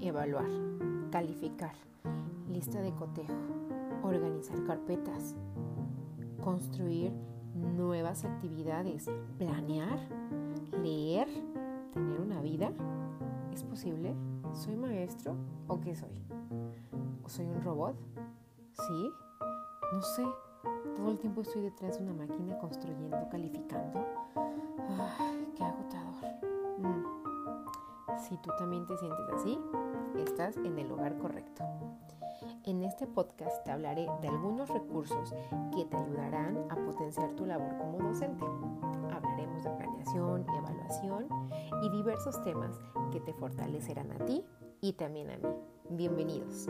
evaluar, calificar, lista de cotejo, organizar carpetas, construir nuevas actividades, planear, leer, tener una vida. ¿Es posible? ¿Soy maestro o qué soy? ¿O soy un robot? ¿Sí? No sé. Todo el tiempo estoy detrás de una máquina construyendo, calificando. Si tú también te sientes así, estás en el lugar correcto. En este podcast te hablaré de algunos recursos que te ayudarán a potenciar tu labor como docente. Hablaremos de planeación, evaluación y diversos temas que te fortalecerán a ti y también a mí. Bienvenidos.